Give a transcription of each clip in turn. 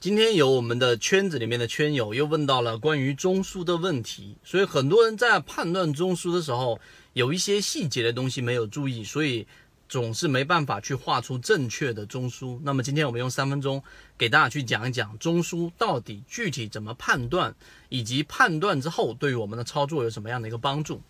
今天有我们的圈子里面的圈友又问到了关于中枢的问题，所以很多人在判断中枢的时候，有一些细节的东西没有注意，所以总是没办法去画出正确的中枢。那么今天我们用三分钟给大家去讲一讲中枢到底具体怎么判断，以及判断之后对于我们的操作有什么样的一个帮助。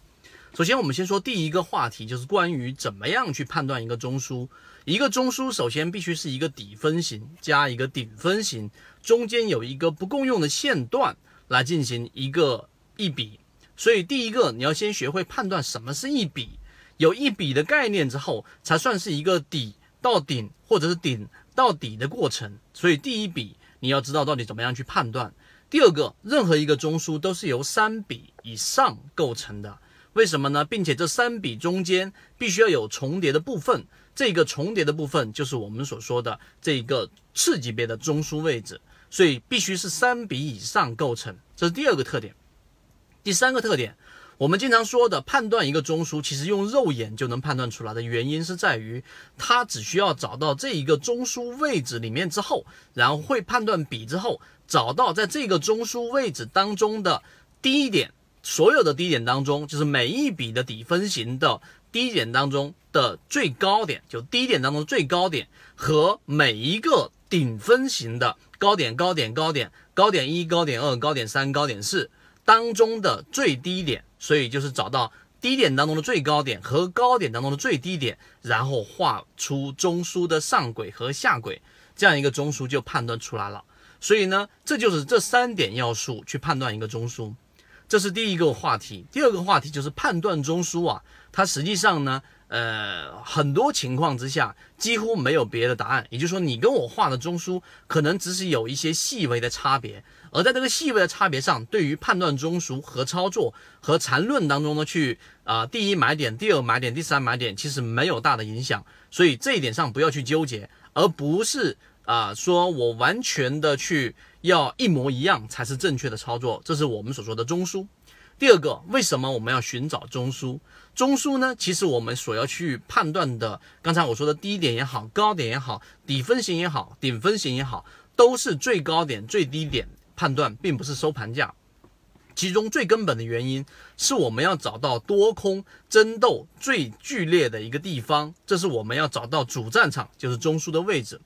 首先，我们先说第一个话题，就是关于怎么样去判断一个中枢。一个中枢首先必须是一个底分型加一个顶分型，中间有一个不共用的线段来进行一个一笔。所以，第一个你要先学会判断什么是一笔，有一笔的概念之后，才算是一个底到顶或者是顶到底的过程。所以，第一笔你要知道到底怎么样去判断。第二个，任何一个中枢都是由三笔以上构成的。为什么呢？并且这三笔中间必须要有重叠的部分，这个重叠的部分就是我们所说的这个次级别的中枢位置，所以必须是三笔以上构成，这是第二个特点。第三个特点，我们经常说的判断一个中枢，其实用肉眼就能判断出来的原因是在于，它只需要找到这一个中枢位置里面之后，然后会判断笔之后，找到在这个中枢位置当中的低点。所有的低点当中，就是每一笔的底分型的低点当中的最高点，就低点当中最高点和每一个顶分型的高点、高点、高点、高点一、高点二、高点三、高点四当中的最低点，所以就是找到低点当中的最高点和高点当中的最低点，然后画出中枢的上轨和下轨，这样一个中枢就判断出来了。所以呢，这就是这三点要素去判断一个中枢。这是第一个话题，第二个话题就是判断中枢啊，它实际上呢，呃，很多情况之下几乎没有别的答案，也就是说，你跟我画的中枢可能只是有一些细微的差别，而在这个细微的差别上，对于判断中枢和操作和缠论当中呢，去啊，第一买点，第二买点，第三买点，其实没有大的影响，所以这一点上不要去纠结，而不是啊，说我完全的去。要一模一样才是正确的操作，这是我们所说的中枢。第二个，为什么我们要寻找中枢？中枢呢？其实我们所要去判断的，刚才我说的低点也好，高点也好，底分型也好，顶分型也好，都是最高点、最低点判断，并不是收盘价。其中最根本的原因是我们要找到多空争斗最剧烈的一个地方，这是我们要找到主战场，就是中枢的位置。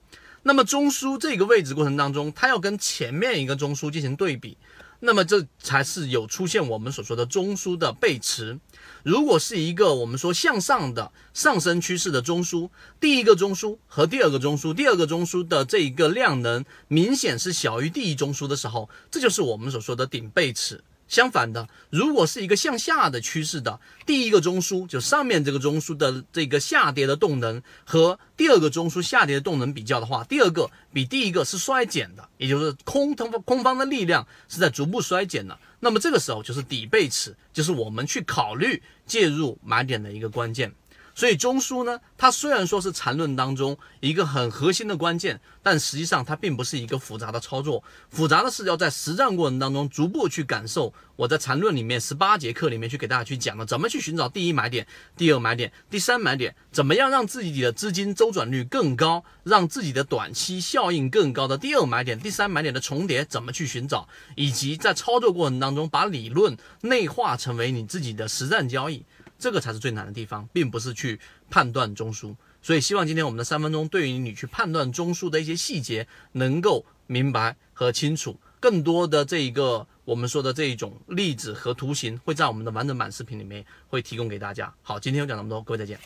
那么中枢这个位置过程当中，它要跟前面一个中枢进行对比，那么这才是有出现我们所说的中枢的背驰。如果是一个我们说向上的上升趋势的中枢，第一个中枢和第二个中枢，第二个中枢的这一个量能明显是小于第一中枢的时候，这就是我们所说的顶背驰。相反的，如果是一个向下的趋势的，第一个中枢就上面这个中枢的这个下跌的动能和第二个中枢下跌的动能比较的话，第二个比第一个是衰减的，也就是空方空方的力量是在逐步衰减的。那么这个时候就是底背驰，就是我们去考虑介入买点的一个关键。所以中枢呢，它虽然说是缠论当中一个很核心的关键，但实际上它并不是一个复杂的操作。复杂的是要在实战过程当中逐步去感受。我在缠论里面十八节课里面去给大家去讲了，怎么去寻找第一买点、第二买点、第三买点，怎么样让自己的资金周转率更高，让自己的短期效应更高的第二买点、第三买点的重叠怎么去寻找，以及在操作过程当中把理论内化成为你自己的实战交易。这个才是最难的地方，并不是去判断中枢。所以希望今天我们的三分钟对于你去判断中枢的一些细节能够明白和清楚。更多的这一个我们说的这一种例子和图形，会在我们的完整版视频里面会提供给大家。好，今天就讲那么多，各位再见。